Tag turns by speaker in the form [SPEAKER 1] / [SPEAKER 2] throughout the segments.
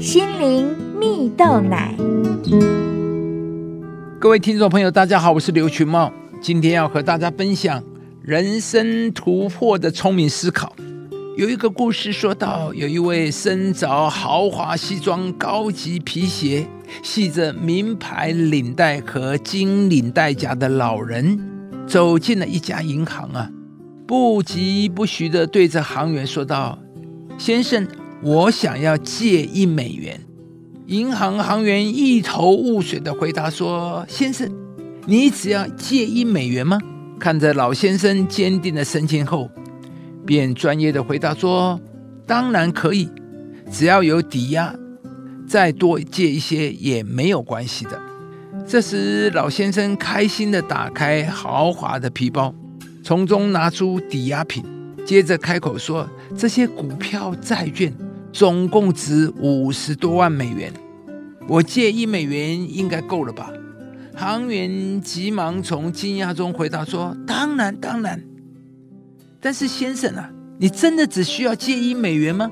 [SPEAKER 1] 心灵蜜豆奶。
[SPEAKER 2] 各位听众朋友，大家好，我是刘群茂，今天要和大家分享人生突破的聪明思考。有一个故事说到，有一位身着豪华西装、高级皮鞋、系着名牌领带和金领带夹的老人，走进了一家银行啊，不疾不徐地对着行员说道：“先生，我想要借一美元。”银行行员一头雾水地回答说：“先生，你只要借一美元吗？”看着老先生坚定的神情后，便专业的回答说：“当然可以，只要有抵押，再多借一些也没有关系的。”这时，老先生开心的打开豪华的皮包，从中拿出抵押品，接着开口说：“这些股票、债券。”总共值五十多万美元，我借一美元应该够了吧？行员急忙从惊讶中回答说：“当然，当然。”但是先生啊，你真的只需要借一美元吗？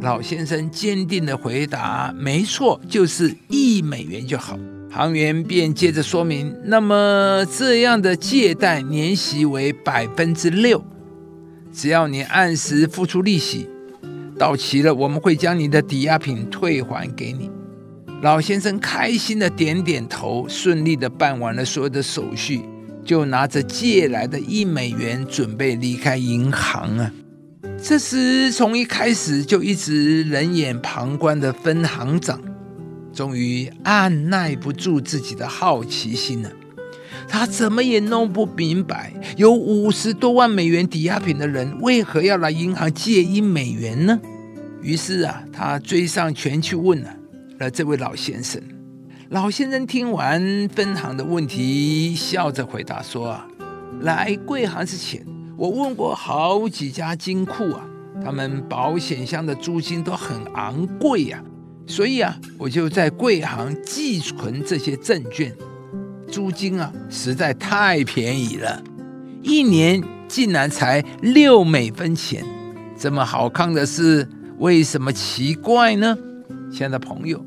[SPEAKER 2] 老先生坚定的回答：“没错，就是一美元就好。”行员便接着说明：“那么这样的借贷年息为百分之六，只要你按时付出利息。”到期了，我们会将你的抵押品退还给你。老先生开心的点点头，顺利的办完了所有的手续，就拿着借来的一美元准备离开银行啊。这时，从一开始就一直冷眼旁观的分行长，终于按耐不住自己的好奇心了。他怎么也弄不明白，有五十多万美元抵押品的人，为何要来银行借一美元呢？于是啊，他追上前去问了了这位老先生。老先生听完分行的问题，笑着回答说：“，来贵行之前，我问过好几家金库啊，他们保险箱的租金都很昂贵呀，所以啊，我就在贵行寄存这些证券，租金啊实在太便宜了，一年竟然才六美分钱，这么好看的事。”为什么奇怪呢？亲爱的朋友，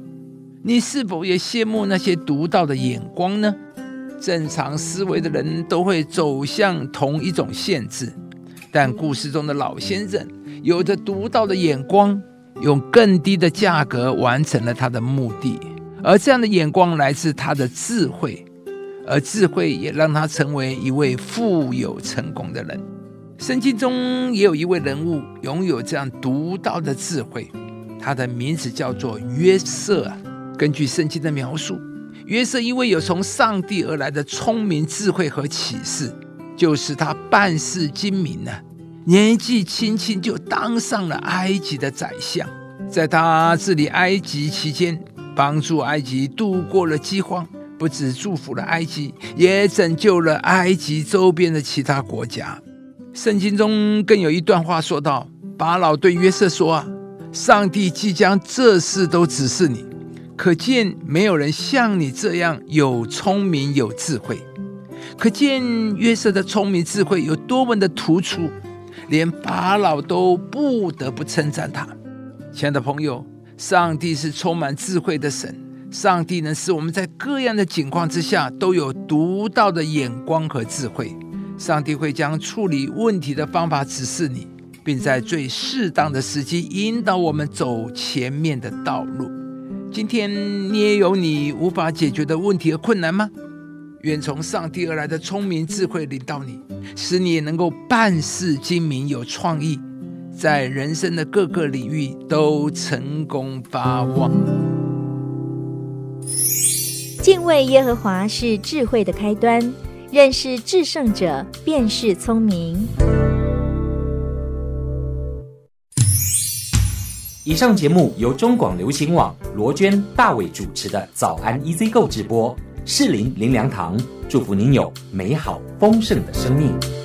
[SPEAKER 2] 你是否也羡慕那些独到的眼光呢？正常思维的人都会走向同一种限制，但故事中的老先生有着独到的眼光，用更低的价格完成了他的目的，而这样的眼光来自他的智慧，而智慧也让他成为一位富有成功的人。圣经中也有一位人物拥有这样独到的智慧，他的名字叫做约瑟。根据圣经的描述，约瑟因为有从上帝而来的聪明、智慧和启示，就是他办事精明呢。年纪轻轻就当上了埃及的宰相，在他治理埃及期间，帮助埃及度过了饥荒，不止祝福了埃及，也拯救了埃及周边的其他国家。圣经中更有一段话说道：“法老对约瑟说啊，上帝即将这事都指示你，可见没有人像你这样有聪明有智慧。可见约瑟的聪明智慧有多么的突出，连法老都不得不称赞他。亲爱的朋友，上帝是充满智慧的神，上帝能使我们在各样的境况之下都有独到的眼光和智慧。”上帝会将处理问题的方法指示你，并在最适当的时机引导我们走前面的道路。今天你也有你无法解决的问题和困难吗？愿从上帝而来的聪明智慧领导你，使你也能够办事精明有创意，在人生的各个领域都成功发旺。
[SPEAKER 1] 敬畏耶和华是智慧的开端。认识制胜者，便是聪明。
[SPEAKER 3] 以上节目由中广流行网罗娟、大伟主持的《早安 EZ 购》直播，适林林良堂祝福您有美好丰盛的生命。